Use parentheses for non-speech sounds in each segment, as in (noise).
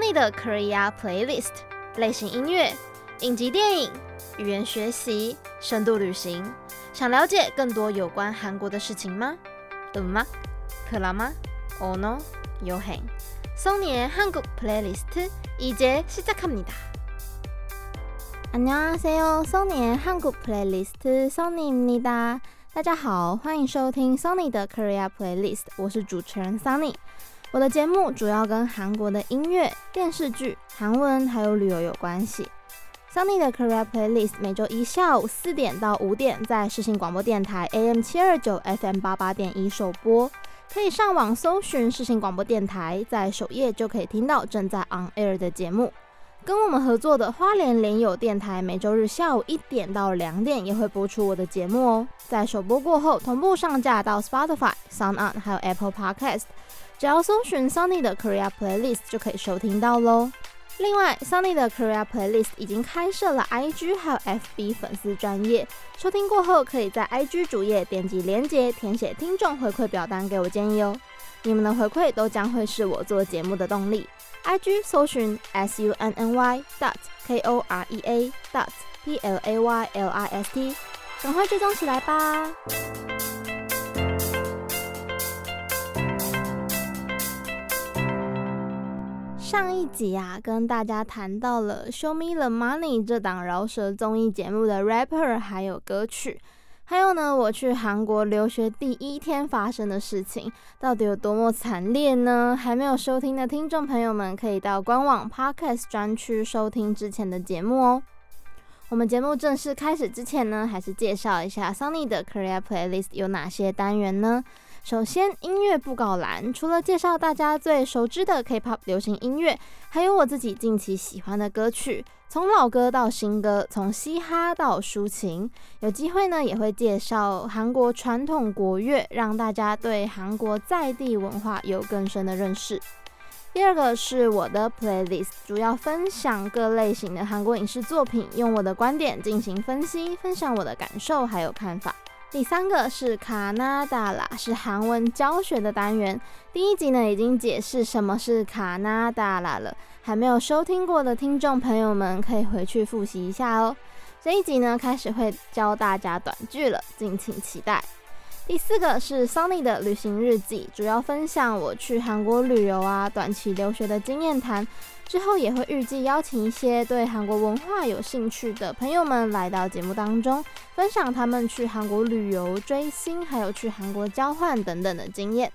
Sunny 的 Korea Playlist，类型音乐、影集电影、语言学习、深度旅行。想了解更多有关韩国的事情吗？嗯吗？可拉吗？哦 no，有很。Sunny의 한국 플레이리스트 이제 시작합니다. 안녕하세요. Sunny의 한국 플레이리스트 Sunny입니다. 大家好，欢迎收听 Sunny 的 Korea Playlist，我是主持人 Sunny。 我的节目主要跟韩国的音乐、电视剧、韩文还有旅游有关系。Sunny 的 Korea Playlist 每周一下午四点到五点在世新广播电台 AM 七二九 FM 八八点一首播，可以上网搜寻世新广播电台，在首页就可以听到正在 on air 的节目。跟我们合作的花莲联友电台每周日下午一点到两点也会播出我的节目哦，在首播过后同步上架到 Spotify、SoundOn 还有 Apple Podcast。只要搜寻 Sunny 的 Korea Playlist 就可以收听到喽。另外，Sunny 的 Korea Playlist 已经开设了 IG 还有 FB 粉丝专业，收听过后可以在 IG 主页点击连结，填写听众回馈表单给我建议哦。你们的回馈都将会是我做节目的动力。IG 搜寻 SUNNY dot KOREA dot PLAYLIST，赶快追踪起来吧。上一集啊，跟大家谈到了《Show Me the Money》这档饶舌综艺节目的 rapper 还有歌曲，还有呢，我去韩国留学第一天发生的事情，到底有多么惨烈呢？还没有收听的听众朋友们，可以到官网 Podcast 专区收听之前的节目哦。我们节目正式开始之前呢，还是介绍一下 Sunny 的 Korea Playlist 有哪些单元呢？首先，音乐布告栏除了介绍大家最熟知的 K-pop 流行音乐，还有我自己近期喜欢的歌曲，从老歌到新歌，从嘻哈到抒情。有机会呢，也会介绍韩国传统国乐，让大家对韩国在地文化有更深的认识。第二个是我的 Playlist，主要分享各类型的韩国影视作品，用我的观点进行分析，分享我的感受还有看法。第三个是卡纳达啦，是韩文教学的单元。第一集呢已经解释什么是卡纳达啦了，还没有收听过的听众朋友们可以回去复习一下哦。这一集呢开始会教大家短句了，敬请期待。第四个是 Sunny 的旅行日记，主要分享我去韩国旅游啊、短期留学的经验谈。之后也会预计邀请一些对韩国文化有兴趣的朋友们来到节目当中，分享他们去韩国旅游、追星，还有去韩国交换等等的经验。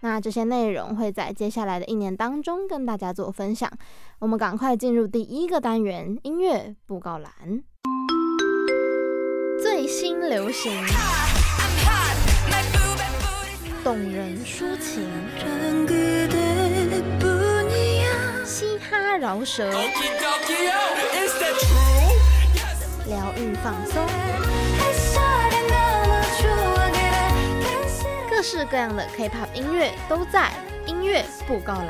那这些内容会在接下来的一年当中跟大家做分享。我们赶快进入第一个单元——音乐布告栏，最新流行，动人抒情。饶舌，疗愈放松，各式各样的 K-pop 音乐都在音乐布告栏。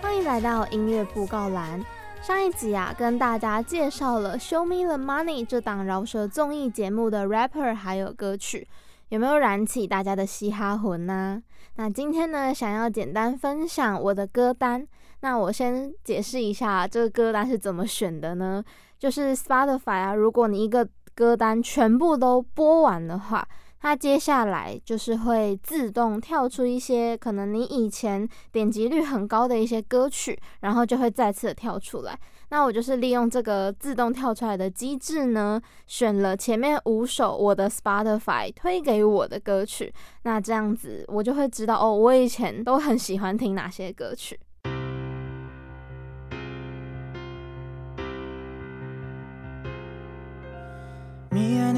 欢迎来到音乐布告栏。上一集啊，跟大家介绍了《Show Me the Money》这档饶舌综艺节目的 rapper 还有歌曲。有没有燃起大家的嘻哈魂呢？那今天呢，想要简单分享我的歌单。那我先解释一下这个歌单是怎么选的呢？就是 Spotify 啊，如果你一个歌单全部都播完的话，它接下来就是会自动跳出一些可能你以前点击率很高的一些歌曲，然后就会再次跳出来。那我就是利用这个自动跳出来的机制呢，选了前面五首我的 Spotify 推给我的歌曲。那这样子我就会知道哦，我以前都很喜欢听哪些歌曲。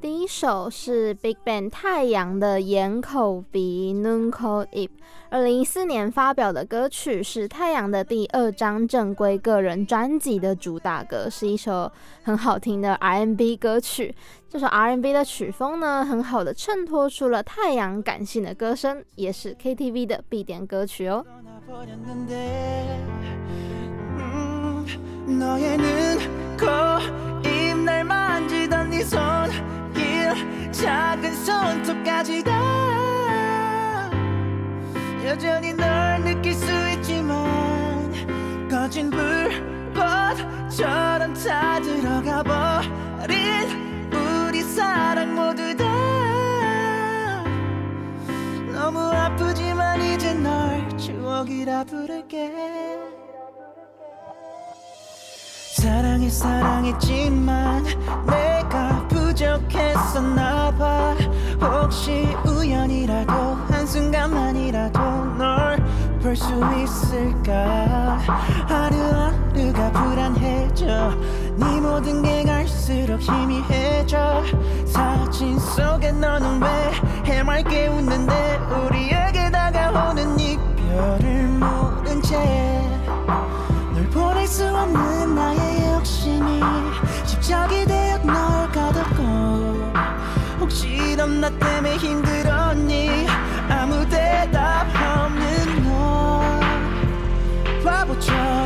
第一首是 Big Bang 太阳的眼、口、鼻、nunco ip，二零一四年发表的歌曲是太阳的第二张正规个人专辑的主打歌，是一首很好听的 R N B 歌曲。这首 R N B 的曲风呢，很好的衬托出了太阳感性的歌声，也是 K T V 的必点歌曲哦。 너의 눈, 코, 입날 만지던 네 손길 작은 손톱까지 다. 여전히 널 느낄 수 있지만 꺼진 불꽃처럼 다 들어가 버린 우리 사랑 모두 다. 너무 아프지만 이제 널 추억이라 부를게. 많이 사랑했지만 내가 부족했었나 봐. 혹시 우연이라도 한순간만이라도 널 볼 수 있을까? 하루하루가 불안해져. 네 모든 게 갈수록 희미해져. 사진 속에 너는 왜 해맑게 웃는데? 우리에게 다가오는 이별을 모른 채. 보낼 수 없는 나의 욕심이 집착이 되어 널 가뒀고 혹시 넌 나 때문에 힘들었니? 아무 대답 없는 너. 바보처럼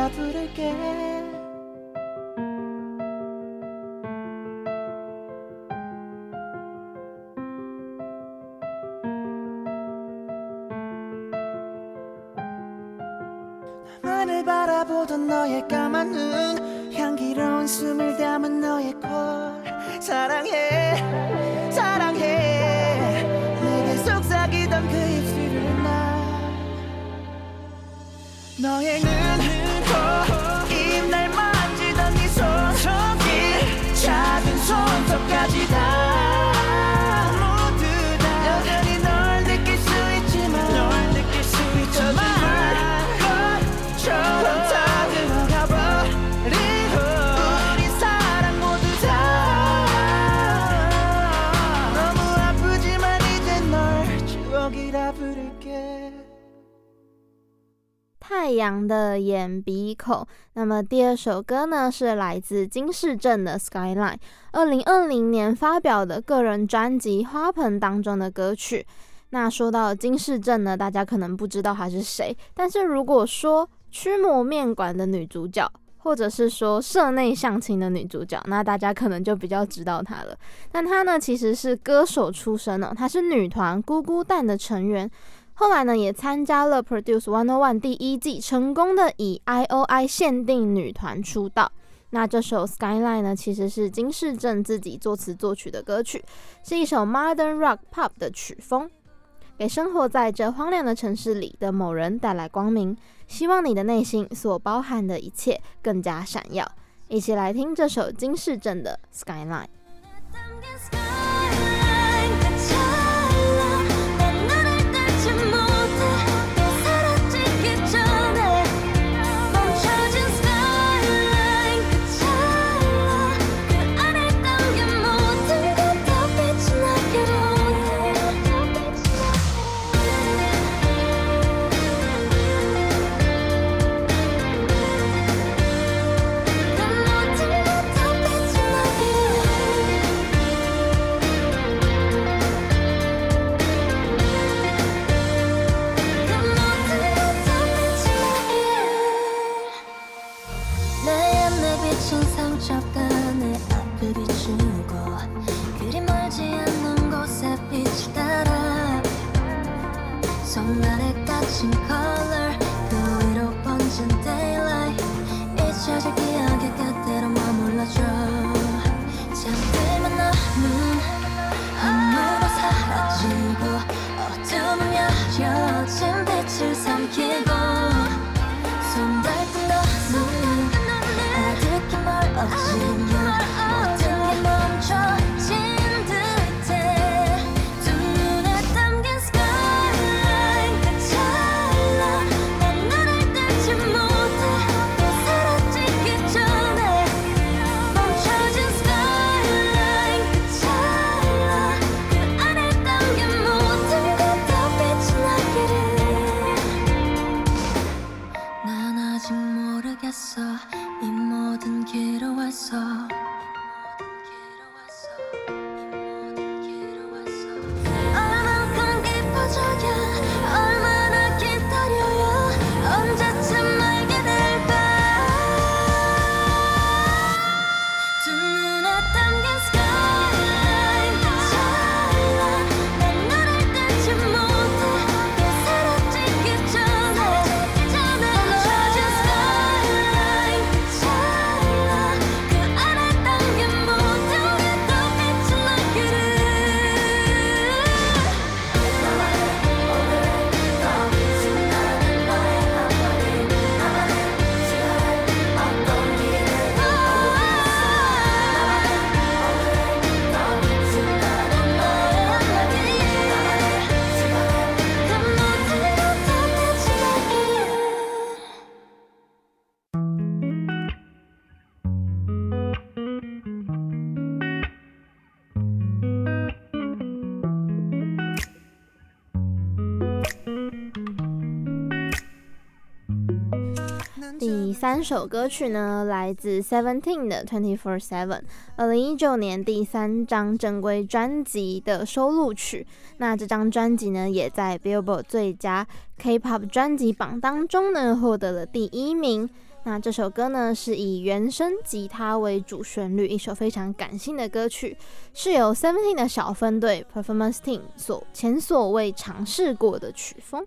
따라 부를게. 나만을 바라보던 너의 까만 눈 향기로운 숨을 담은 너의 콜. 사랑해 사랑해. 내게 속삭이던 그 입술을 나 너의 눈. 阳的眼鼻口。那么第二首歌呢，是来自金世正的《Skyline》，二零二零年发表的个人专辑《花盆》当中的歌曲。那说到金世正呢，大家可能不知道他是谁，但是如果说驱魔面馆的女主角，或者是说社内相亲的女主角，那大家可能就比较知道她了。但她呢，其实是歌手出身哦，她是女团咕咕蛋的成员。后来呢，也参加了 Produce One On One 第一季，成功的以 IOI 限定女团出道。那这首 Skyline 呢，其实是金世正自己作词作曲的歌曲，是一首 Modern Rock Pop 的曲风，给生活在这荒凉的城市里的某人带来光明。希望你的内心所包含的一切更加闪耀。一起来听这首金世正的 Skyline。这首歌曲呢，来自 Seventeen 的 Twenty Four Seven，二零一九年第三张正规专辑的收录曲。那这张专辑呢，也在 Billboard 最佳 K-pop 专辑榜当中呢，获得了第一名。那这首歌呢，是以原声吉他为主旋律，一首非常感性的歌曲，是由 Seventeen 的小分队 Performance Team 所前所未尝试过的曲风。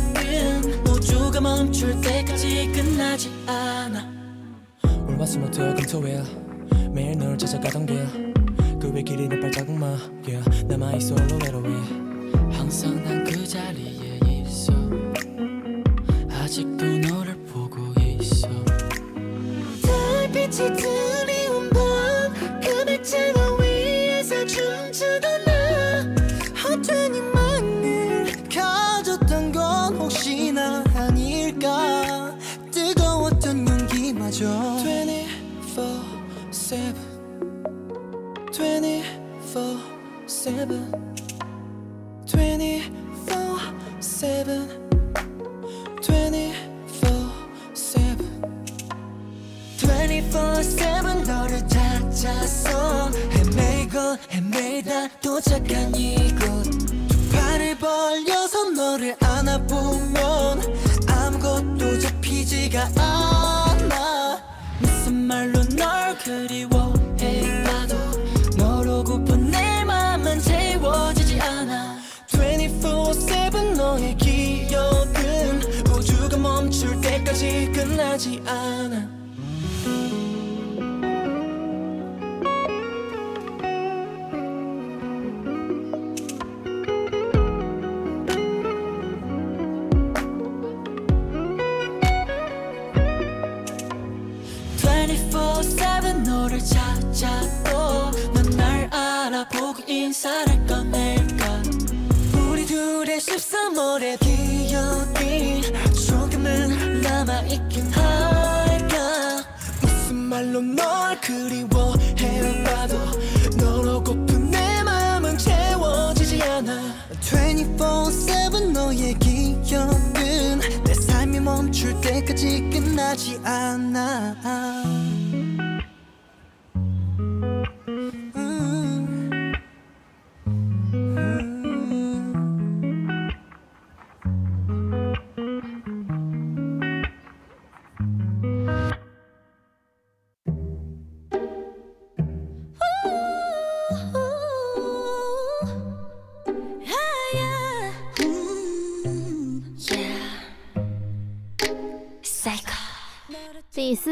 주가 멈출 때까지 끝나지 않아. 월화수목 토요금토일? 매일 널 찾아가던 길그 왜 길이는 발자국만 yeah. 남아있어 홀로 외로이 항상 난 그 자리에 있어. 아직도 너를 보고 있어. 달빛이 드 24-7 너의 기억은 내 삶이 멈출 때까지 끝나지 않아.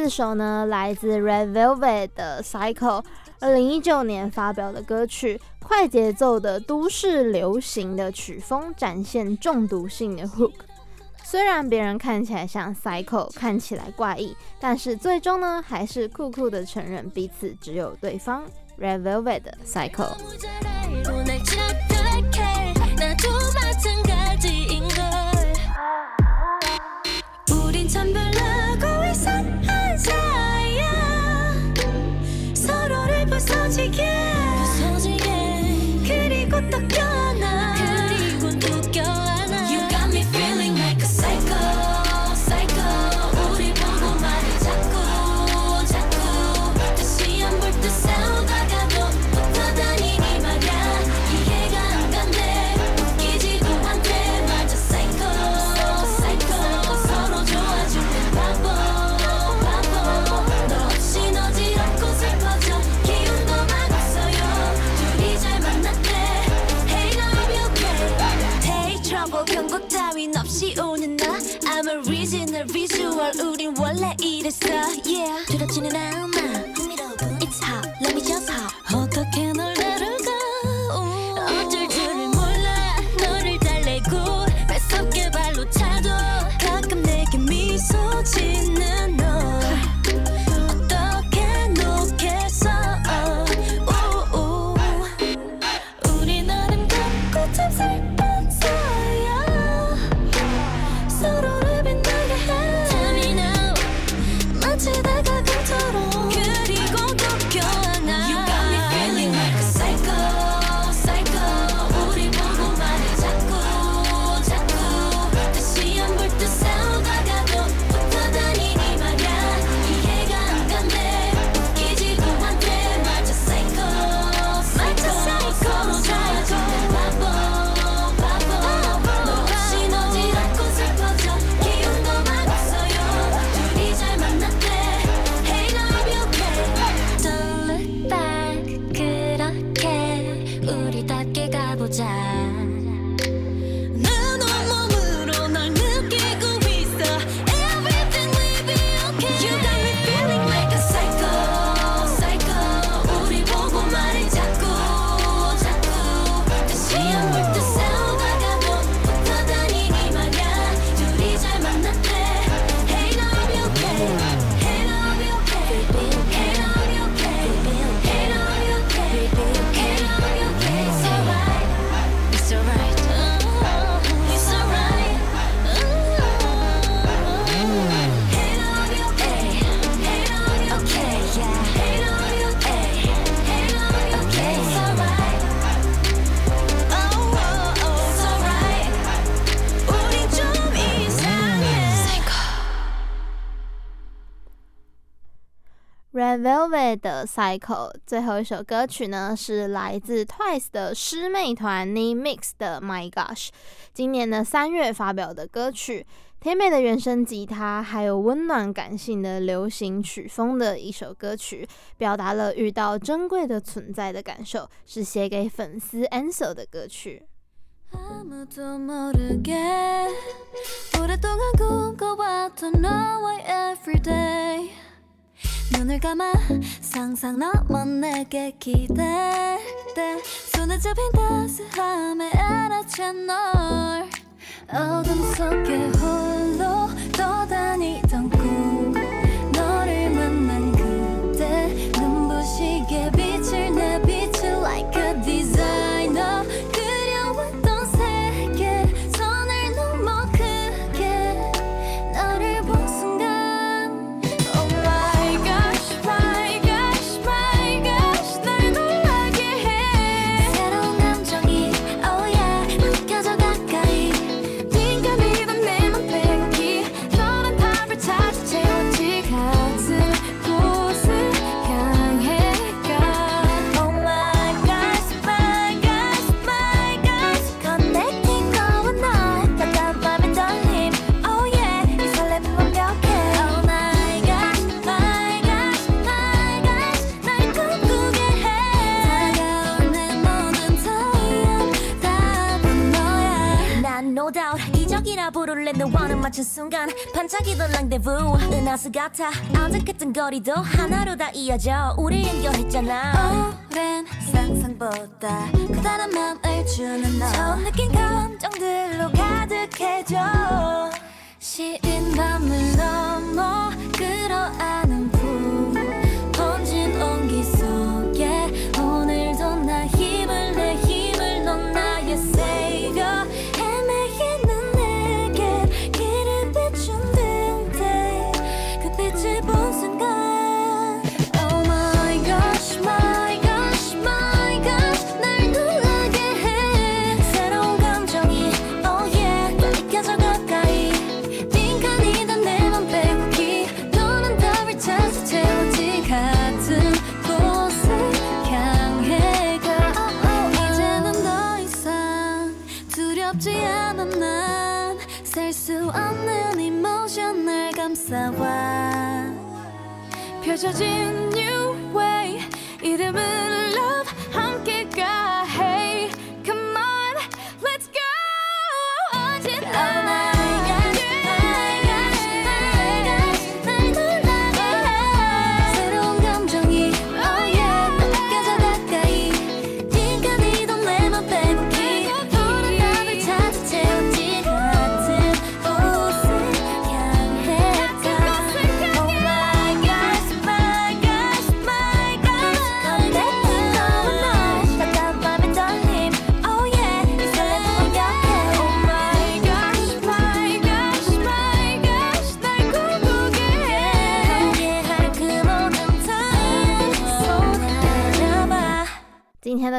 这首呢来自 Red Velvet 的 Cycle，二零一九年发表的歌曲，快节奏的都市流行的曲风，展现中毒性的 hook。虽然别人看起来像 Cycle，看起来怪异，但是最终呢还是酷酷的承认彼此只有对方。Red Velvet 的 Cycle。 원래 이랬어. Yeah. 두렵지는 않아. 흥미로운 It's hot. Red Velvet 的 Cycle，最后一首歌曲呢是来自 Twice 的师妹团 NEMIX 的 My Gosh，今年的三月发表的歌曲，甜美的原声吉他，还有温暖感性的流行曲风的一首歌曲，表达了遇到珍贵的存在的感受，是写给粉丝 Ansel 的歌曲。 눈을 감아 상상 너먼 내게 기대돼. 손에 잡힌 따스함에 알아챈 널. 어둠 속에 홀로 떠다니던 설렌 너와는 맞춘 순간 반짝이던 랑데부. 은하수 같아 아득했던 거리도 하나로 다 이어져 우리 연결했잖아. 오랜 상상보다 커다란 마음을 주는 너. 처음 느낀 감정들로 가득해져. 시린 밤을 넘어 끌어안아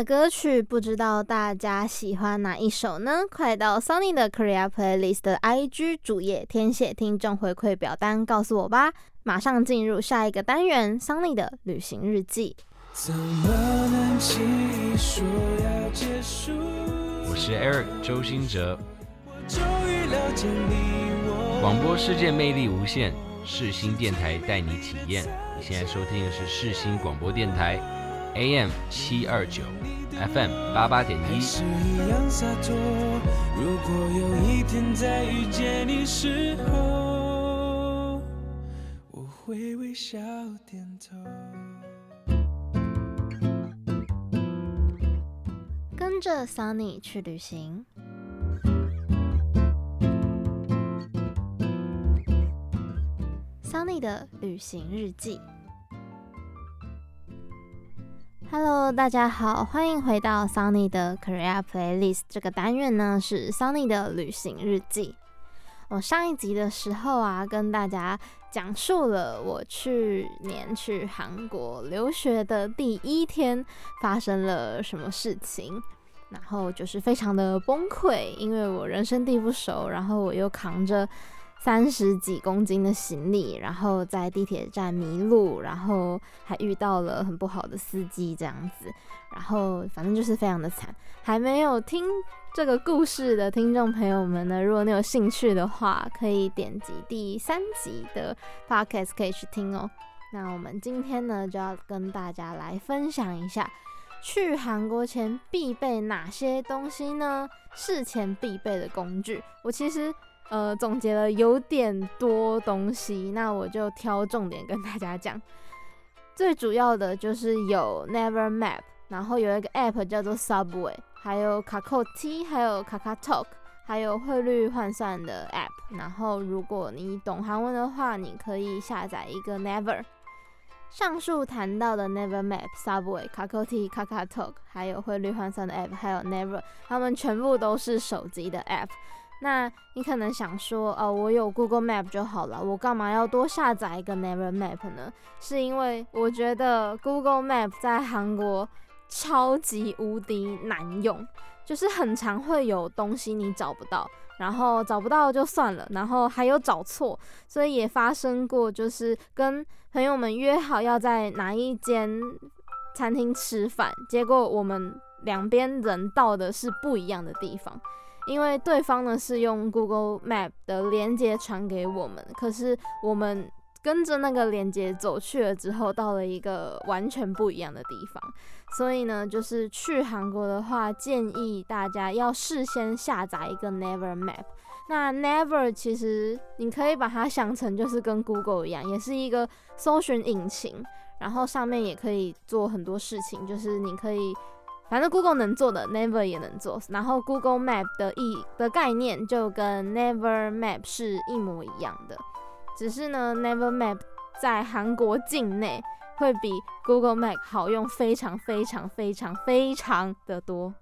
歌曲不知道大家喜欢哪一首呢？快到 Sunny 的 Korea Playlist 的 IG 主页填写听众回馈表单，告诉我吧。马上进入下一个单元，Sunny 的旅行日记。我是 Eric 周兴哲。广播世界魅力无限，世新电台带你体验。你现在收听的是世新广播电台。AM 七二九，FM 八八点一。如果有一天再遇见你时候，我会微笑点头。跟着 Sunny 去旅行，Sunny 的旅行日记。Hello，大家好，欢迎回到 Sunny 的 Korea Playlist 这个单元呢，是 Sunny 的旅行日记。我上一集的时候啊，跟大家讲述了我去年去韩国留学的第一天发生了什么事情，然后就是非常的崩溃，因为我人生地不熟，然后我又扛着三十几公斤的行李，然后在地铁站迷路，然后还遇到了很不好的司机这样子，然后反正就是非常的惨。还没有听这个故事的听众朋友们呢，如果你有兴趣的话，可以点击第三集的 podcast 可以去听哦。那我们今天呢，就要跟大家来分享一下，去韩国前必备哪些东西呢？事前必备的工具，我其实。呃，总结了有点多东西，那我就挑重点跟大家讲。最主要的就是有 Never Map，然后有一个 App 叫做 Subway，还有 k a k o T，还有 KakaTalk，还有汇率换算的 App。然后如果你懂韩文的话，你可以下载一个 Never。上述谈到的 Never Map、Subway、k a k o T、KakaTalk，还有汇率换算的 App，还有 Never，它们全部都是手机的 App。那你可能想说，哦，我有 Google Map 就好了，我干嘛要多下载一个 Never Map 呢？是因为我觉得 Google Map 在韩国超级无敌难用，就是很常会有东西你找不到，然后找不到就算了，然后还有找错，所以也发生过，就是跟朋友们约好要在哪一间餐厅吃饭，结果我们两边人到的是不一样的地方。因为对方呢是用 Google Map 的连接传给我们，可是我们跟着那个连接走去了之后，到了一个完全不一样的地方。所以呢，就是去韩国的话，建议大家要事先下载一个 Never Map。那 Never 其实你可以把它想成就是跟 Google 一样，也是一个搜寻引擎，然后上面也可以做很多事情，就是你可以。反正 Google 能做的 Never 也能做。然后 Google Map 的意的概念就跟 Never Map 是一模一样的，只是呢 Never Map 在韩国境内会比 Google Map 好用非常非常非常非常的多。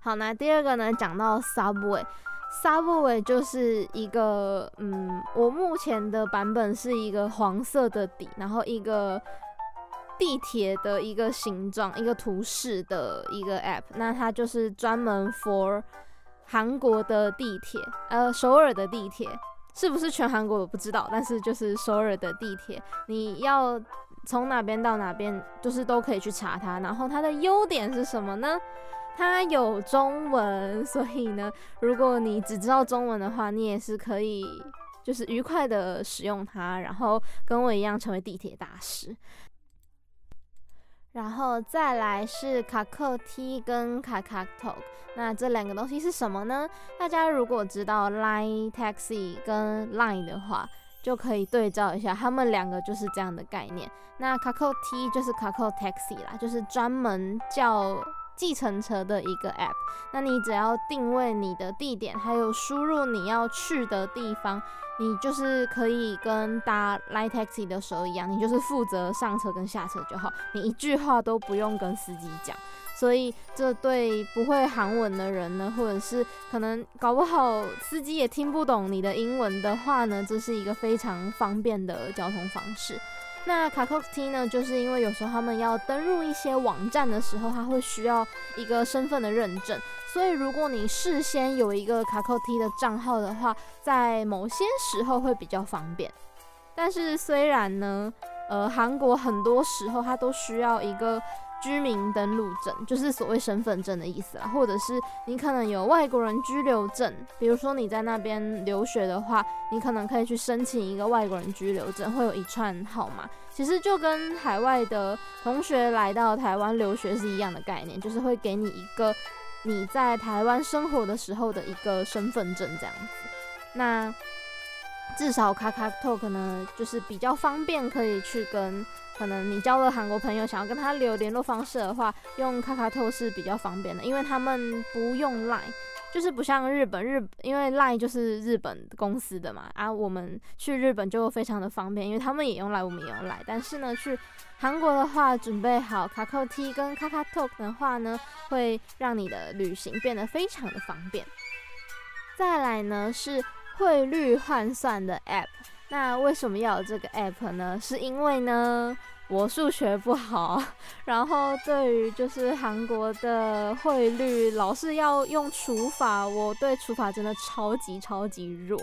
好，那第二个呢，讲到 Subway，Subway 就是一个，嗯，我目前的版本是一个黄色的底，然后一个。地铁的一个形状、一个图示的一个 app，那它就是专门 for 韩国的地铁，呃，首尔的地铁是不是全韩国我不知道，但是就是首尔的地铁，你要从哪边到哪边，就是都可以去查它。然后它的优点是什么呢？它有中文，所以呢，如果你只知道中文的话，你也是可以就是愉快的使用它，然后跟我一样成为地铁大师。然后再来是卡克 T 跟 KakaTalk，那这两个东西是什么呢？大家如果知道 Line Taxi 跟 Line 的话，就可以对照一下，他们两个就是这样的概念。那卡克 T 就是卡克 Taxi 啦，就是专门叫计程车的一个 app。那你只要定位你的地点，还有输入你要去的地方。你就是可以跟搭 Line Taxi 的时候一样，你就是负责上车跟下车就好，你一句话都不用跟司机讲。所以这对不会韩文的人呢，或者是可能搞不好司机也听不懂你的英文的话呢，这是一个非常方便的交通方式。那 Kakao T 呢，就是因为有时候他们要登入一些网站的时候，他会需要一个身份的认证。所以，如果你事先有一个 Kakao T 的账号的话，在某些时候会比较方便。但是，虽然呢，呃，韩国很多时候它都需要一个居民登录证，就是所谓身份证的意思啦，或者是你可能有外国人居留证，比如说你在那边留学的话，你可能可以去申请一个外国人居留证，会有一串号码。其实就跟海外的同学来到台湾留学是一样的概念，就是会给你一个。你在台湾生活的时候的一个身份证这样子，那至少 KakaTalk 呢，就是比较方便，可以去跟可能你交了韩国朋友，想要跟他留联络方式的话，用 KakaTalk 是比较方便的，因为他们不用 Line，就是不像日本日，因为 Line 就是日本公司的嘛，啊，我们去日本就非常的方便，因为他们也用 Line，我们也用 Line，但是呢，去韩国的话，准备好 k a k o T 跟 KakaTalk 的话呢，会让你的旅行变得非常的方便。再来呢是汇率换算的 App，那为什么要有这个 App 呢？是因为呢我数学不好，(laughs) 然后对于就是韩国的汇率老是要用除法，我对除法真的超级超级弱。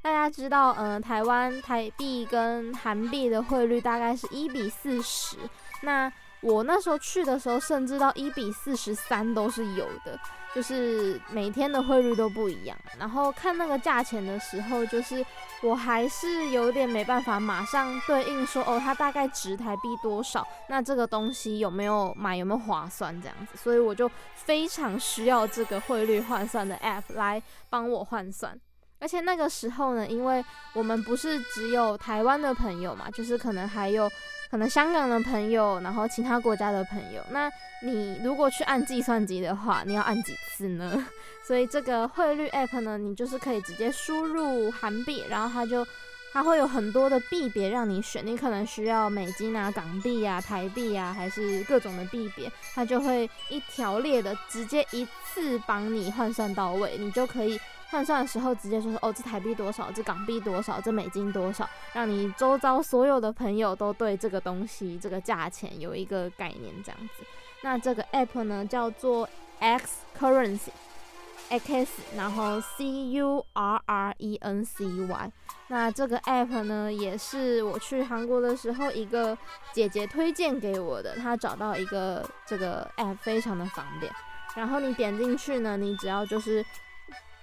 大家知道，嗯、台湾台币跟韩币的汇率大概是一比四十，那我那时候去的时候，甚至到一比四十三都是有的。就是每天的汇率都不一样，然后看那个价钱的时候，就是我还是有点没办法马上对应说，哦，它大概值台币多少，那这个东西有没有买，有没有划算这样子，所以我就非常需要这个汇率换算的 (laughs) app 来帮我换算。而且那个时候呢，因为我们不是只有台湾的朋友嘛，就是可能还有。可能香港的朋友，然后其他国家的朋友，那你如果去按计算机的话，你要按几次呢？(laughs) 所以这个汇率 app 呢，你就是可以直接输入韩币，然后它就它会有很多的币别让你选，你可能需要美金啊、港币啊、台币啊，还是各种的币别，它就会一条列的直接一次帮你换算到位，你就可以。换算的时候直接说说哦，这台币多少，这港币多少，这美金多少，让你周遭所有的朋友都对这个东西这个价钱有一个概念，这样子。那这个 app 呢叫做 X Currency，X 然后 C U R R E N C Y。那这个 app 呢也是我去韩国的时候一个姐姐推荐给我的，她找到一个这个 app 非常的方便。然后你点进去呢，你只要就是。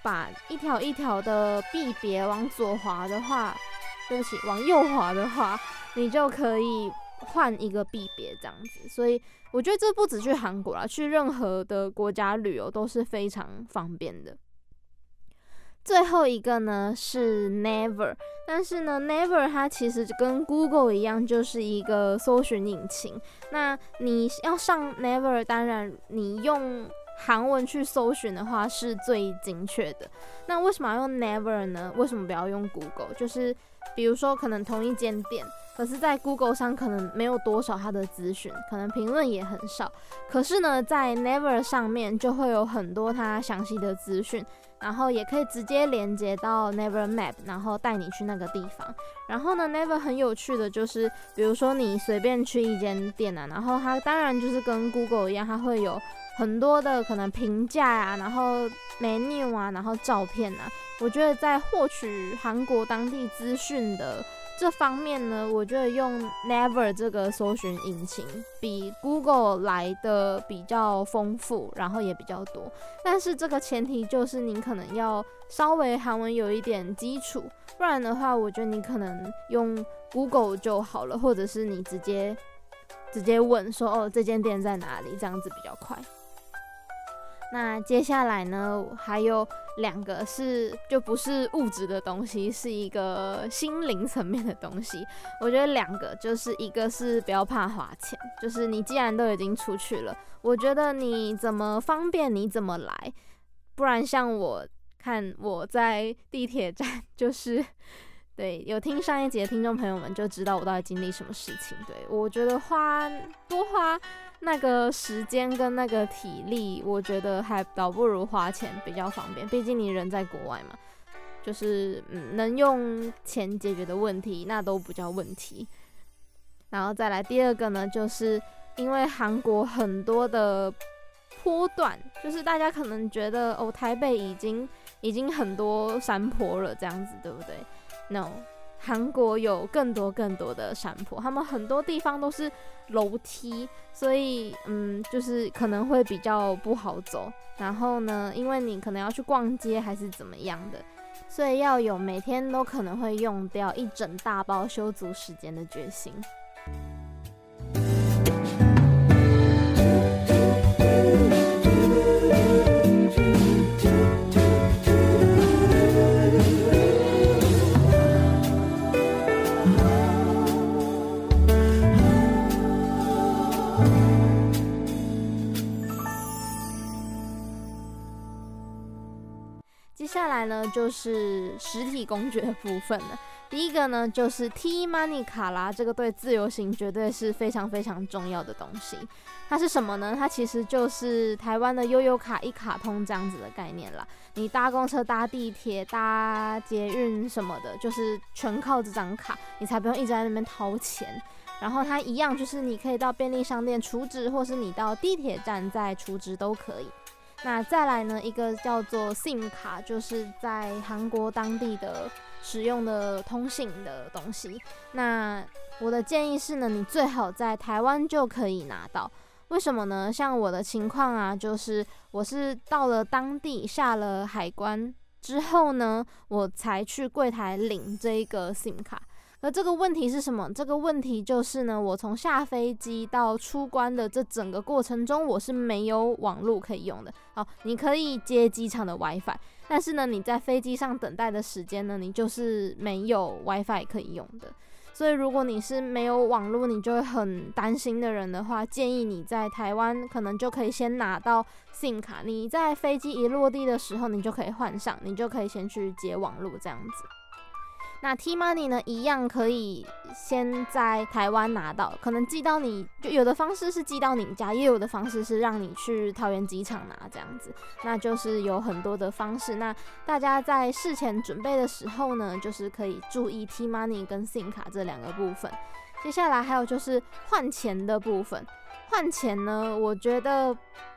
把一条一条的币别往左滑的话，对不起，往右滑的话，你就可以换一个币别这样子。所以我觉得这不止去韩国啦，去任何的国家旅游都是非常方便的。最后一个呢是 Never，但是呢 Never 它其实跟 Google 一样，就是一个搜寻引擎。那你要上 Never，当然你用。韩文去搜寻的话是最精确的。那为什么要用 Never 呢？为什么不要用 Google？就是比如说，可能同一间店，可是在 Google 上可能没有多少它的资讯，可能评论也很少。可是呢，在 Never 上面就会有很多它详细的资讯。然后也可以直接连接到 Never Map，然后带你去那个地方。然后呢，Never 很有趣的就是，比如说你随便去一间店啊，然后它当然就是跟 Google 一样，它会有很多的可能评价啊，然后 menu 啊，然后照片啊。我觉得在获取韩国当地资讯的。这方面呢，我觉得用 Never 这个搜寻引擎比 Google 来的比较丰富，然后也比较多。但是这个前提就是你可能要稍微韩文有一点基础，不然的话，我觉得你可能用 Google 就好了，或者是你直接直接问说哦，这间店在哪里，这样子比较快。那接下来呢，还有两个是就不是物质的东西，是一个心灵层面的东西。我觉得两个就是一个是不要怕花钱，就是你既然都已经出去了，我觉得你怎么方便你怎么来，不然像我看我在地铁站，就是对有听上一集的听众朋友们就知道我到底经历什么事情。对，我觉得花多花。那个时间跟那个体力，我觉得还倒不如花钱比较方便。毕竟你人在国外嘛，就是嗯，能用钱解决的问题，那都不叫问题。然后再来第二个呢，就是因为韩国很多的坡段，就是大家可能觉得哦，台北已经已经很多山坡了，这样子对不对？No。韩国有更多更多的山坡，他们很多地方都是楼梯，所以嗯，就是可能会比较不好走。然后呢，因为你可能要去逛街还是怎么样的，所以要有每天都可能会用掉一整大包修足时间的决心。接下来呢，就是实体工具的部分了。第一个呢，就是 T-money 卡啦，这个对自由行绝对是非常非常重要的东西。它是什么呢？它其实就是台湾的悠游卡一卡通这样子的概念啦。你搭公车、搭地铁、搭捷运什么的，就是全靠这张卡，你才不用一直在那边掏钱。然后它一样就是你可以到便利商店储值，或是你到地铁站再储值都可以。那再来呢，一个叫做 SIM 卡，就是在韩国当地的使用的通信的东西。那我的建议是呢，你最好在台湾就可以拿到。为什么呢？像我的情况啊，就是我是到了当地下了海关之后呢，我才去柜台领这一个 SIM 卡。而这个问题是什么？这个问题就是呢，我从下飞机到出关的这整个过程中，我是没有网络可以用的。好，你可以接机场的 WiFi，但是呢，你在飞机上等待的时间呢，你就是没有 WiFi 可以用的。所以，如果你是没有网络，你就会很担心的人的话，建议你在台湾可能就可以先拿到 SIM 卡，你在飞机一落地的时候，你就可以换上，你就可以先去接网络这样子。那 T-Money 呢，一样可以先在台湾拿到，可能寄到你就有的方式是寄到你家，也有的方式是让你去桃园机场拿这样子，那就是有很多的方式。那大家在事前准备的时候呢，就是可以注意 T-Money 跟 SIM 卡这两个部分。接下来还有就是换钱的部分，换钱呢，我觉得。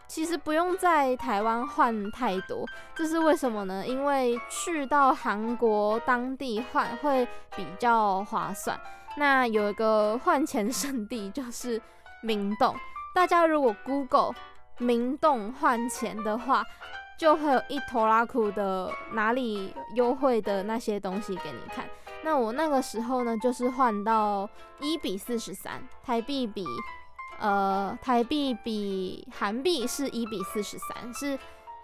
其实不用在台湾换太多，这是为什么呢？因为去到韩国当地换会比较划算。那有一个换钱圣地就是明洞，大家如果 Google 明洞换钱的话，就会有一拖拉库的哪里优惠的那些东西给你看。那我那个时候呢，就是换到一比四十三，台币比。呃，台币比韩币是一比四十三，是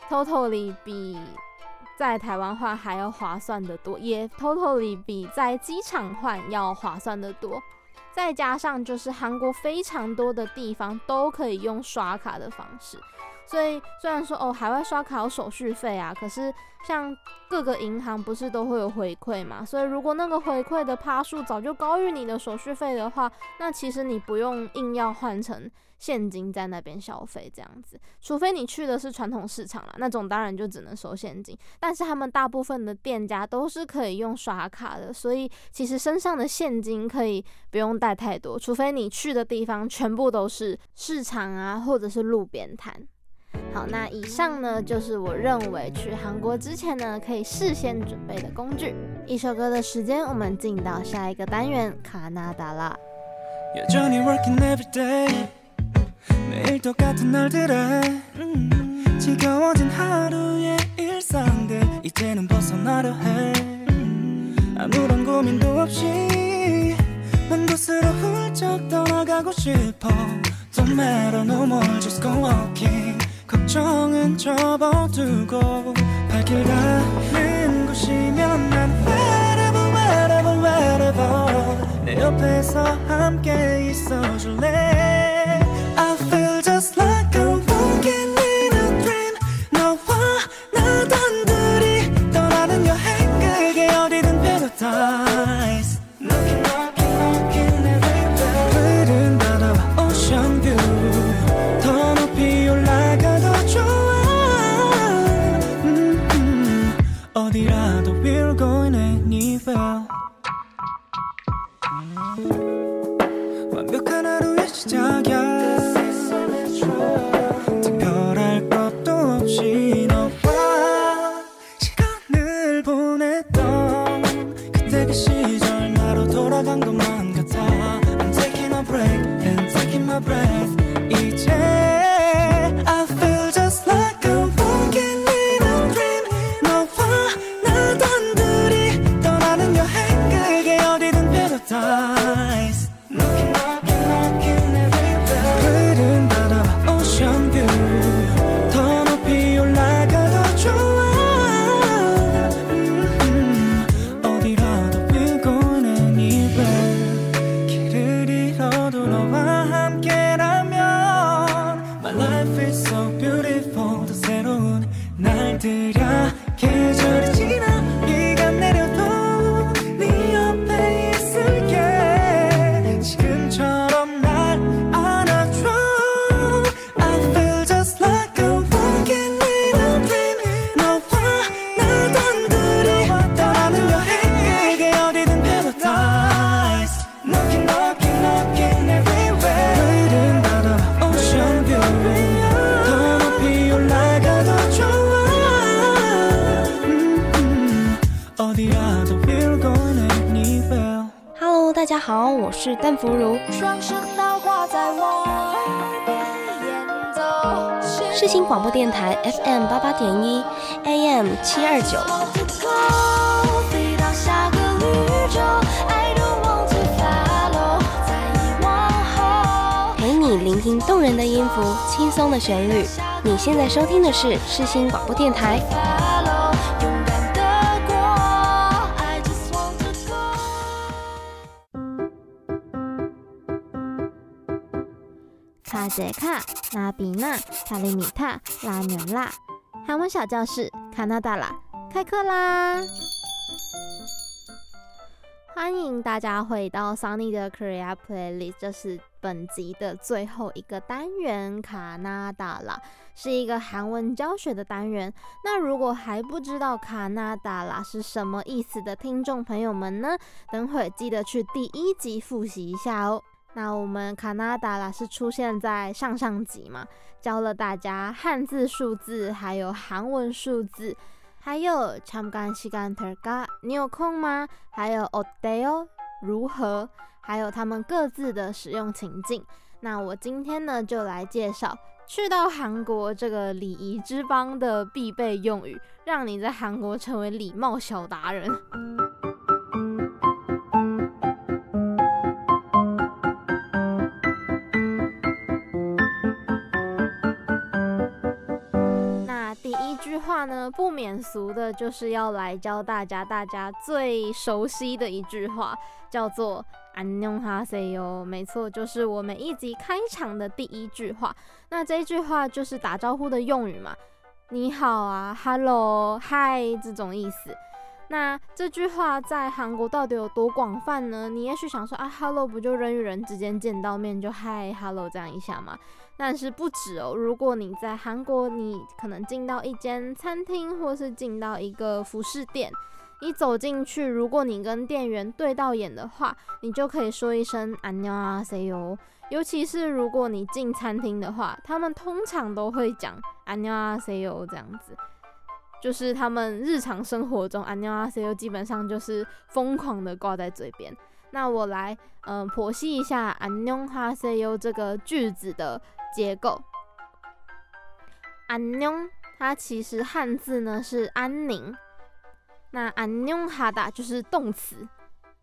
totally 比在台湾换还要划算的多，也 totally 比在机场换要划算的多。再加上就是韩国非常多的地方都可以用刷卡的方式。所以虽然说哦，海外刷卡有手续费啊，可是像各个银行不是都会有回馈嘛？所以如果那个回馈的趴数早就高于你的手续费的话，那其实你不用硬要换成现金在那边消费这样子，除非你去的是传统市场啦，那种当然就只能收现金。但是他们大部分的店家都是可以用刷卡的，所以其实身上的现金可以不用带太多，除非你去的地方全部都是市场啊，或者是路边摊。好，那以上呢，就是我认为去韩国之前呢，可以事先准备的工具。一首歌的时间，我们进到下一个单元，卡纳达拉。 걱정은 접어두고 밝길 가는 곳이면 난 wherever wherever wherever. 내 옆에서 함께 있어줄래? 电台 FM 八八点一，AM 七二九。陪你聆听动人的音符，轻松的旋律。你现在收听的是世新广播电台。卡杰卡、拉比纳、卡里米塔、拉纽拉，韩文小教室，卡纳达拉，开课啦！欢迎大家回到 Sunny 的 Korea Playlist，这是本集的最后一个单元，卡纳达拉是一个韩文教学的单元。那如果还不知道卡纳达拉是什么意思的听众朋友们呢？等会记得去第一集复习一下哦。那我们卡纳达拉是出现在上上集嘛，教了大家汉字数字，还有韩文数字，还有잠깐시간될까？你有空吗？还有어때요？如何？还有他们各自的使用情境。那我今天呢，就来介绍去到韩国这个礼仪之邦的必备用语，让你在韩国成为礼貌小达人。 呢，不免俗的就是要来教大家，大家最熟悉的一句话，叫做안녕하세 요。 没错，就是我们一集开场的第一句话。那这一句话就是打招呼的用语嘛，你好啊，hello，嗨，这种意思。那这句话在韩国到底有多广泛呢？你也许想说啊，hello 不就人与人之间见到面就嗨，hello 这样一下嘛。但是不止哦，如果你在韩国，你可能进到一间餐厅，或是进到一个服饰店，你走进去，如果你跟店员对到眼的话，你就可以说一声안녕하세요。尤其是如果你进餐厅的话，他们通常都会讲안녕하세요这样子。就是他们日常生活中，안녕하세요基本上就是疯狂的挂在嘴边。那我来，嗯、呃，剖析一下안녕하세요这个句子的 结构，安宁，它其实汉字呢是安宁。那安宁哈达就是动词，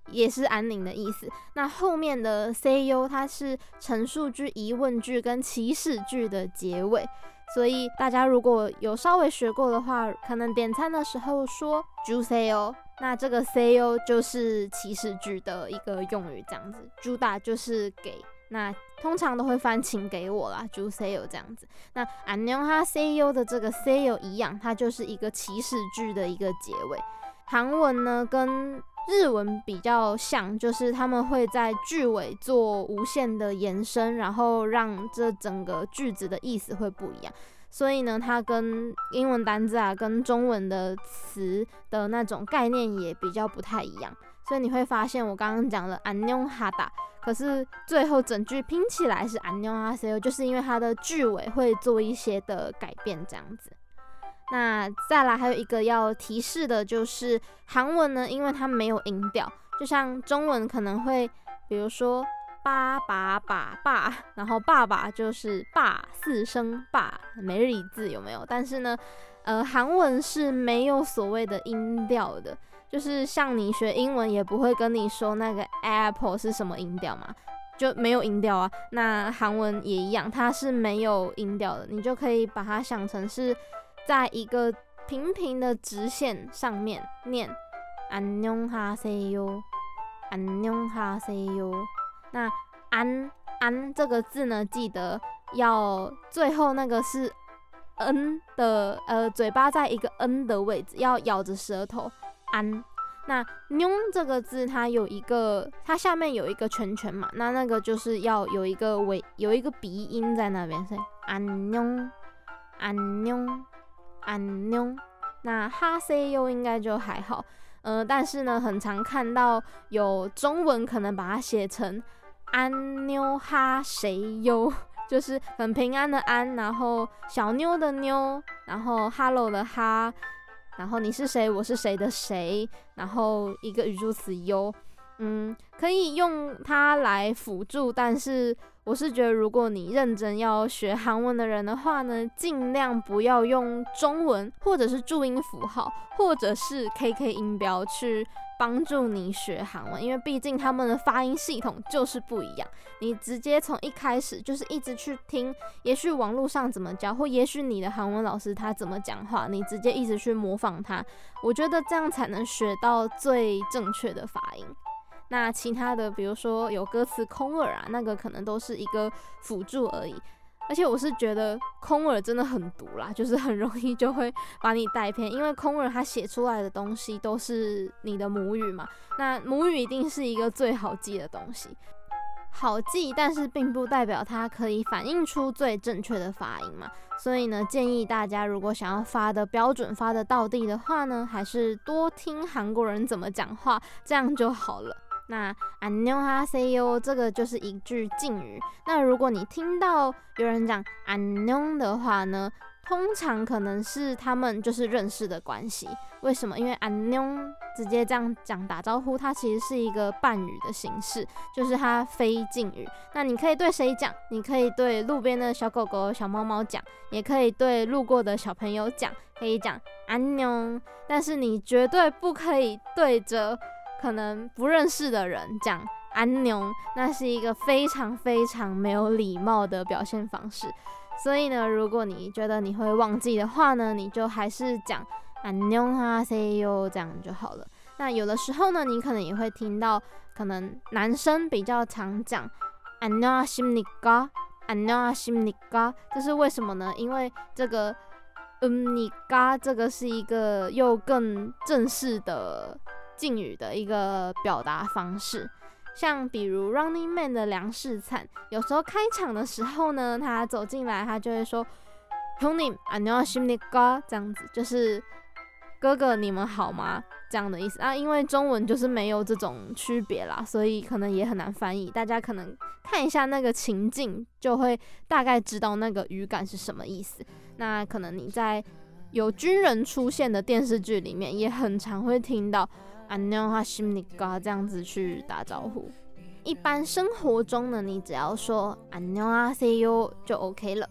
也是安宁的意思。那后面的 cu 它是陈述句、疑问句跟祈使句的结尾，所以大家如果有稍微学过的话，可能点餐的时候说 ju cu，那这个 cu 就是祈使句的一个用语，这样子。主打就是给。那通常都会翻情给我啦，就 s a y o 这样子。那 a n n h a s a y o 的这个 s a y o 一样，它就是一个祈使句的一个结尾。韩文呢跟日文比较像，就是他们会在句尾做无限的延伸，然后让这整个句子的意思会不一样。所以呢，它跟英文单字啊，跟中文的词的那种概念也比较不太一样。所以你会发现，我刚刚讲了安 n 哈达 a 可是最后整句拼起来是안녕하세 요， 就是因为它的句尾会做一些的改变这样子。那再来还有一个要提示的就是韩文呢，因为它没有音调，就像中文可能会，比如说爸爸爸爸，然后爸爸就是爸四声爸，每日一字有没有？但是呢，呃，韩文是没有所谓的音调的。就是像你学英文也不会跟你说那个 apple 是什么音调嘛，就没有音调啊。那韩文也一样，它是没有音调的，你就可以把它想成是。在一个平平的直线上面念안녕하세요，안녕하세요。那安安这个字呢，记得要最后那个是 n 的，呃，嘴巴在一个 n 的位置，要咬着舌头 安，那妞这个字，它有一个，它下面有一个圈圈嘛，那那个就是要有一个尾，有一个鼻音在那边噻。安妞，安妞，安妞，那哈谁优应该就还好，呃，但是呢，很常看到有中文可能把它写成安妞哈谁优，(laughs) 就是很平安的安，然后小妞的妞，然后 hello 的哈。然后你是谁，我是谁的谁，然后一个语助词哟，嗯，可以用它来辅助，但是我是觉得，如果你认真要学韩文的人的话呢，尽量不要用中文或者是注音符号或者是 KK 音标去帮助你学韩文，因为毕竟他们的发音系统就是不一样。你直接从一开始就是一直去听，也许网络上怎么教，或也许你的韩文老师他怎么讲话，你直接一直去模仿他，我觉得这样才能学到最正确的发音。那其他的，比如说有歌词空耳啊，那个可能都是一个辅助而已。而且我是觉得空耳真的很毒啦，就是很容易就会把你带偏，因为空耳它写出来的东西都是你的母语嘛。那母语一定是一个最好记的东西，好记，但是并不代表它可以反映出最正确的发音嘛。所以呢，建议大家如果想要发的标准、发的到地的话呢，还是多听韩国人怎么讲话，这样就好了。那안녕하세요这个就是一句敬语。那如果你听到有人讲안녕的话呢，通常可能是他们就是认识的关系。为什么？因为안녕直接这样讲打招呼，它其实是一个半语的形式，就是它非敬语。那你可以对谁讲？你可以对路边的小狗狗、小猫猫讲，也可以对路过的小朋友讲，可以讲안녕。但是你绝对不可以对着。 可能不认识的人讲安妞，那是一个非常非常没有礼貌的表现方式。所以呢，如果你觉得你会忘记的话呢，你就还是讲安妞哈 CEO 这样就好了。那有的时候呢，你可能也会听到，可能男生比较常讲安妞阿西尼嘎，安妞阿西尼嘎，这是为什么呢？因为这个嗯尼嘎这个是一个又更正式的。敬语的一个表达方式，像比如《Running Man》的梁世灿，有时候开场的时候呢，他走进来，他就会说 “Honey， 안녕하십니까”，这样子就是“哥哥，你们好吗？”这样的意思。啊，因为中文就是没有这种区别啦，所以可能也很难翻译。大家可能看一下那个情境，就会大概知道那个语感是什么意思。那可能你在有军人出现的电视剧里面，也很常会听到。 안녕하십니这样子去打招呼。一般生活中呢，你只要说안녕하세요就 OK 了。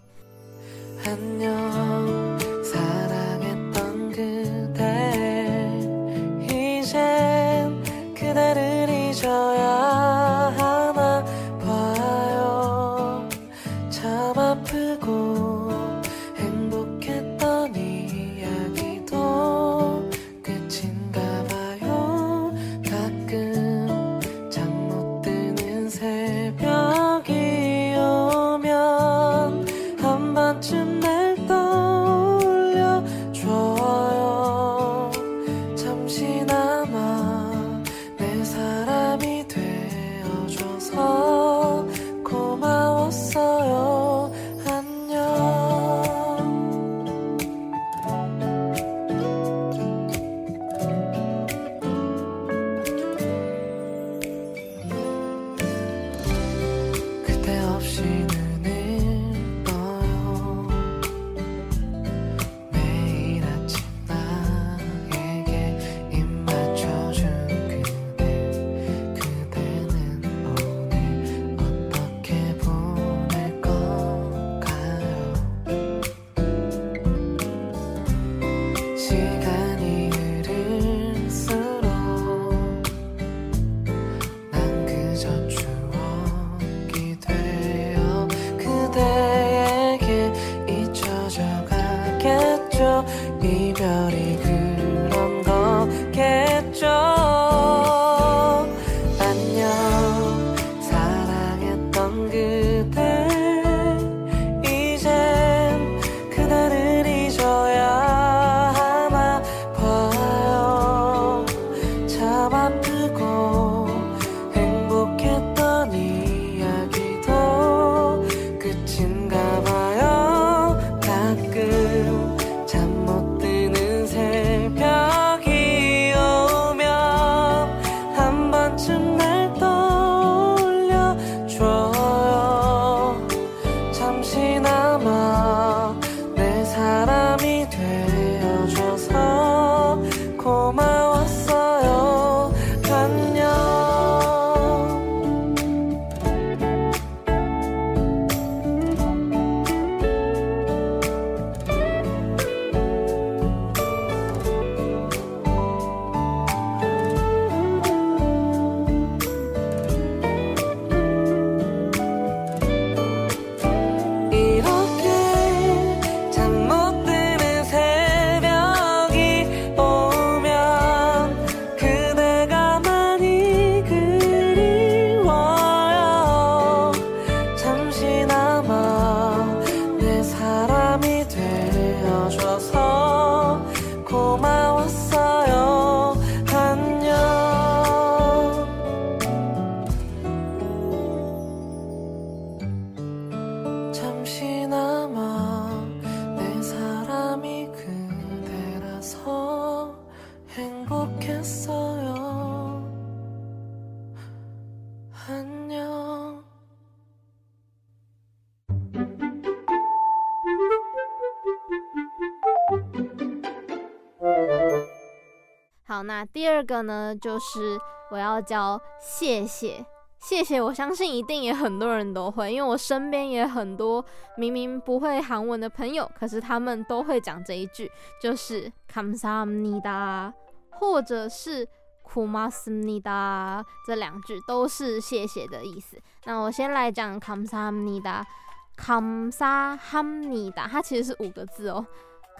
二个呢，就是我要教谢谢。谢谢，我相信一定也很多人都会，因为我身边也很多明明不会韩文的朋友，可是他们都会讲这一句，就是 감사합니다，或者是 고맙습니다，这两句都是谢谢的意思。那我先来讲 감사합니다，감사합니다，它其实是五个字哦。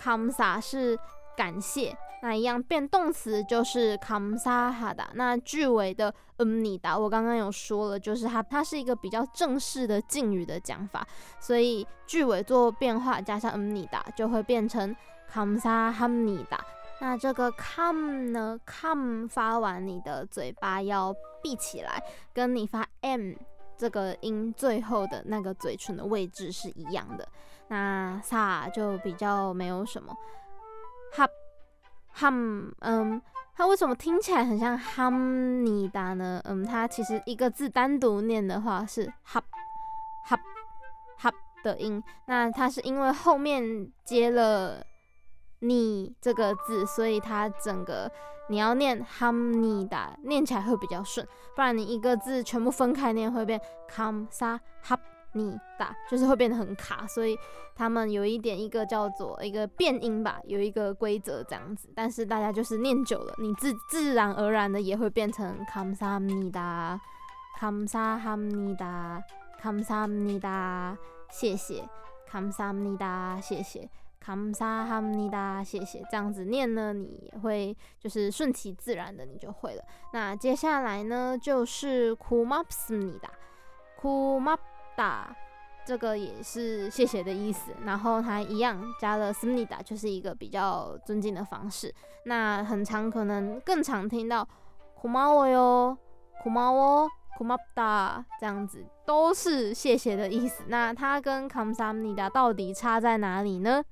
감사是感谢。 那一样变动词就是 kamshada，那句尾的 hamida，我刚刚有说了，就是它，它是一个比较正式的敬语的讲法，所以句尾做变化加上 hamida，就会变成 kamshamida。那这个 come 呢，？come 发完你的嘴巴要闭起来，跟你发 m 这个音最后的那个嘴唇的位置是一样的。那 sa 就比较没有什么。哈。ham，嗯，它为什么听起来很像哈尼达呢？嗯，它其实一个字单独念的话是哈哈哈的音，那它是因为后面接了你这个字，所以它整个你要念哈尼达，念起来会比较顺，不然你一个字全部分开念会变康沙哈。你打就是会变得很卡，所以他们有一点一个叫做一个变音吧，有一个规则这样子。但是大家就是念久了，你自自然而然的也会变成卡姆萨米达，卡姆萨哈姆尼达，卡姆萨姆尼达，谢谢，卡姆萨姆尼达，谢谢，卡姆萨哈姆尼达，谢谢。这样子念呢，你也会就是顺其自然的，你就会了。那接下来呢，就是库玛斯米达，库玛。大，这个也是谢谢的意思。然后他一样加了 Sumida，就是一个比较尊敬的方式。那很常可能更常听到 Kumawa 哟，Kumawa。kumapda 这样子都是谢谢的意思。那它跟 kamsamnida 到底差在哪里呢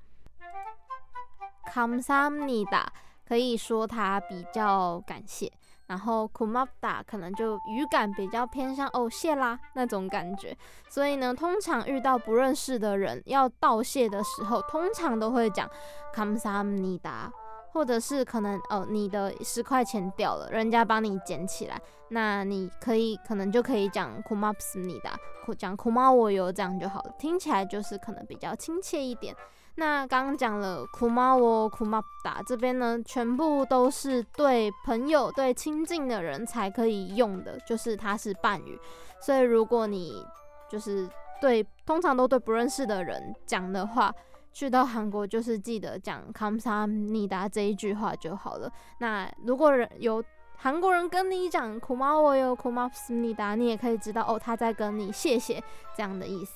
？kamsamnida 可以说它比较感谢，然后 kumada 可能就语感比较偏向哦谢啦那种感觉，所以呢，通常遇到不认识的人要道谢的时候，通常都会讲 kamsamnida，或者是可能哦你的十块钱掉了，人家帮你捡起来，那你可以可能就可以讲 kumapsnida，讲 kumawo 这样就好了，听起来就是可能比较亲切一点。那刚刚讲了，苦마我，苦마없 다。 这边呢，全部都是对朋友、对亲近的人才可以用的，就是它是伴语。所以如果你就是对，通常都对不认识的人讲的话，去到韩国就是记得讲，comesa 这一句话就好了。那如果人有韩国人跟你讲，苦마我有，苦마없 다， 你也可以知道哦，他在跟你谢谢这样的意思。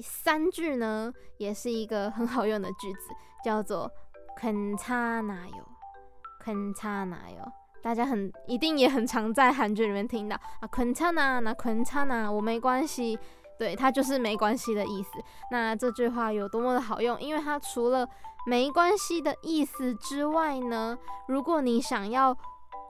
第三句呢也是一个很好用的句子叫做肯擦哪有肯擦哪有大家很一定也很常在韩剧里面听到啊肯擦哪那坤擦哪我没关系。对它就是没关系的意思。那这句话有多么的好用因为它除了没关系的意思之外呢如果你想要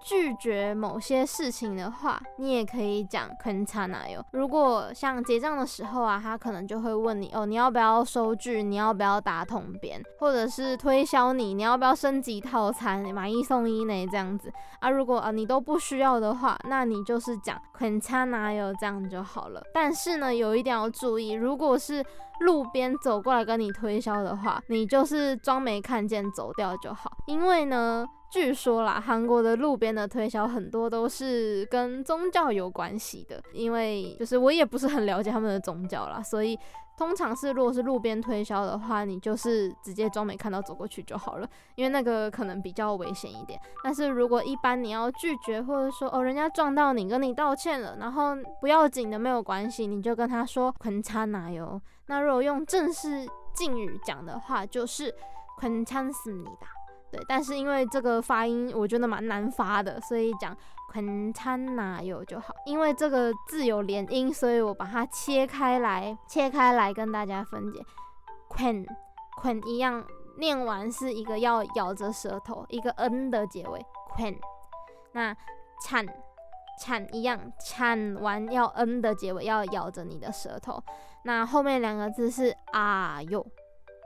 拒绝某些事情的话你也可以讲很差哪有。如果像结账的时候啊他可能就会问你哦你要不要收据？你要不要打桶边？或者是推销你你要不要升级套餐买一送一呢这样子。啊如果啊你都不需要的话那你就是讲很差哪有这样就好了。但是呢有一点要注意如果是路边走过来跟你推销的话你就是装没看见走掉就好。因为呢据说啦韩国的路边的推销很多都是跟宗教有关系的因为就是我也不是很了解他们的宗教啦所以通常是如果是路边推销的话你就是直接装没看到走过去就好了因为那个可能比较危险一点。但是如果一般你要拒绝或者说哦人家撞到你跟你道歉了然后不要紧的没有关系你就跟他说捆枪奶油那如果用正式敬语讲的话就是捆枪死你哒对但是因为这个发音我觉得蛮难发的所以讲昆叉哪有就好。因为这个字有连音所以我把它切开来切开来跟大家分解。昆昆一样念完是一个要咬着舌头一个 n 的结尾。昆那铲铲一样铲完要 n 的结尾要咬着你的舌头。那后面两个字是啊哟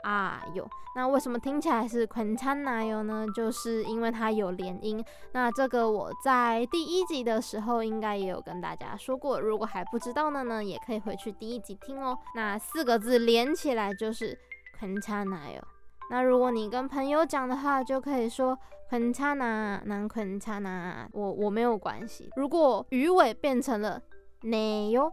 啊哟，那为什么听起来是 Kunchan 油呢？就是因为它有连音。那这个我在第一集的时候应该也有跟大家说过，如果还不知道的呢，也可以回去第一集听哦。那四个字连起来就是 Kunchan 油。那如果你跟朋友讲的话，就可以说 Kunchan，那 Kunchan，我我没有关系。如果鱼尾变成了奶油。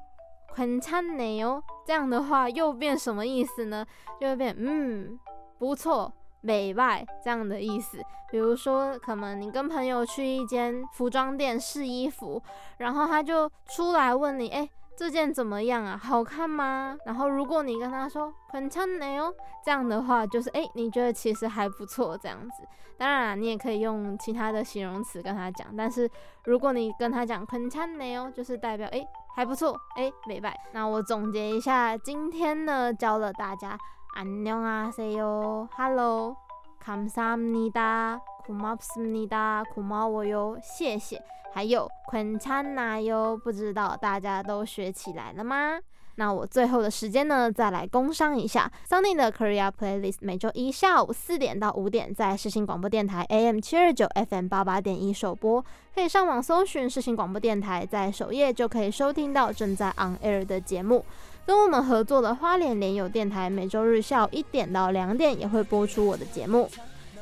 괜찮네요，这样的话又变什么意思呢？就会变嗯，不错，美外这样的意思。比如说，可能你跟朋友去一间服装店试衣服，然后他就出来问你，哎，这件怎么样啊？好看吗？然后如果你跟他说괜찮네요，这样的话就是哎，你觉得其实还不错这样子。当然，你也可以用其他的形容词跟他讲，但是如果你跟他讲괜찮네요，就是代表哎。 还不错，哎，没败。那我总结一下，今天呢教了大家，안녕하세요，Hello，감사합니다，고맙습니다，고마워요，谢谢。还有괜찮아요，不知道大家都学起来了吗？ 那我最后的时间呢，再来工商一下，Sunny 的 Korea Playlist 每周一下午四点到五点在世新广播电台 AM 七二九 FM 八八点一首播，可以上网搜寻世新广播电台，在首页就可以收听到正在 on air 的节目。跟我们合作的花莲联友电台每周日下午一点到两点也会播出我的节目。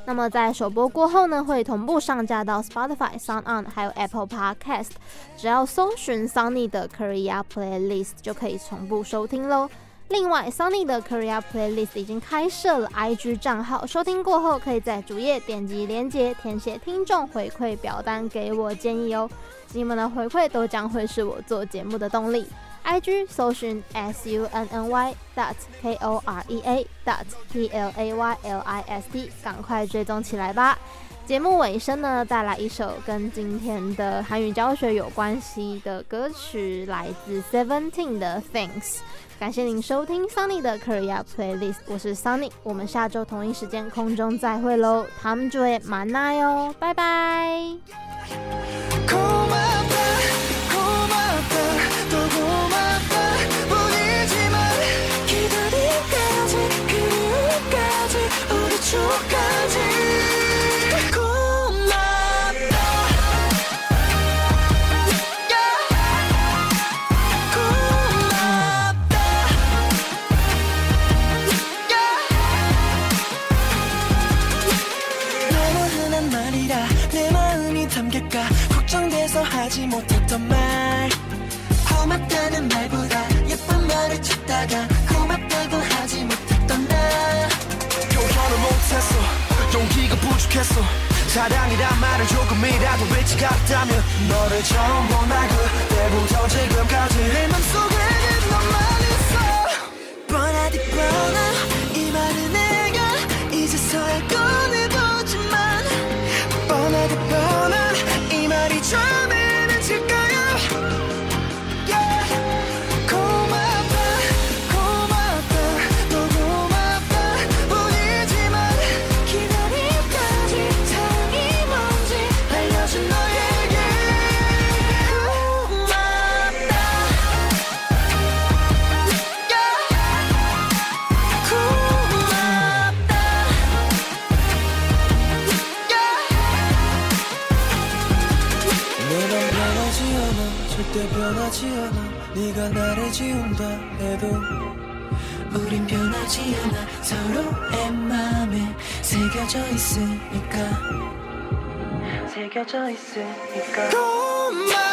那么在首播过后呢，会同步上架到 Spotify、SoundOn 还有 Apple Podcast，只要搜寻 Sunny 的 Korea Playlist 就可以同步收听喽。另外，Sunny 的 Korea Playlist 已经开设了 IG 账号，收听过后可以在主页点击连接，填写听众回馈表单给我建议哦。你们的回馈都将会是我做节目的动力。IG 搜寻 S U N N Y dot K O R E A dot P L A Y L I S T，赶快追踪起来吧！节目尾声呢，带来一首跟今天的韩语教学有关系的歌曲，来自 Seventeen 的 Thanks。感谢您收听 Sunny 的 Korea Playlist，我是 Sunny，我们下周同一时间空中再会喽，他们就会满那哟，拜拜。 끝까지 우리 추억까지. 익숙했어. 사랑이란 말을 조금이라도 빛이 같다면 너를 처음 본날 그때부터 지금까지 내 맘속에는 너만 있어. 뻔하디 뻔한 살고 우린 변하지 않아. 서로의 마음에 새겨져 있으니까. 새겨져 있으니까. 고마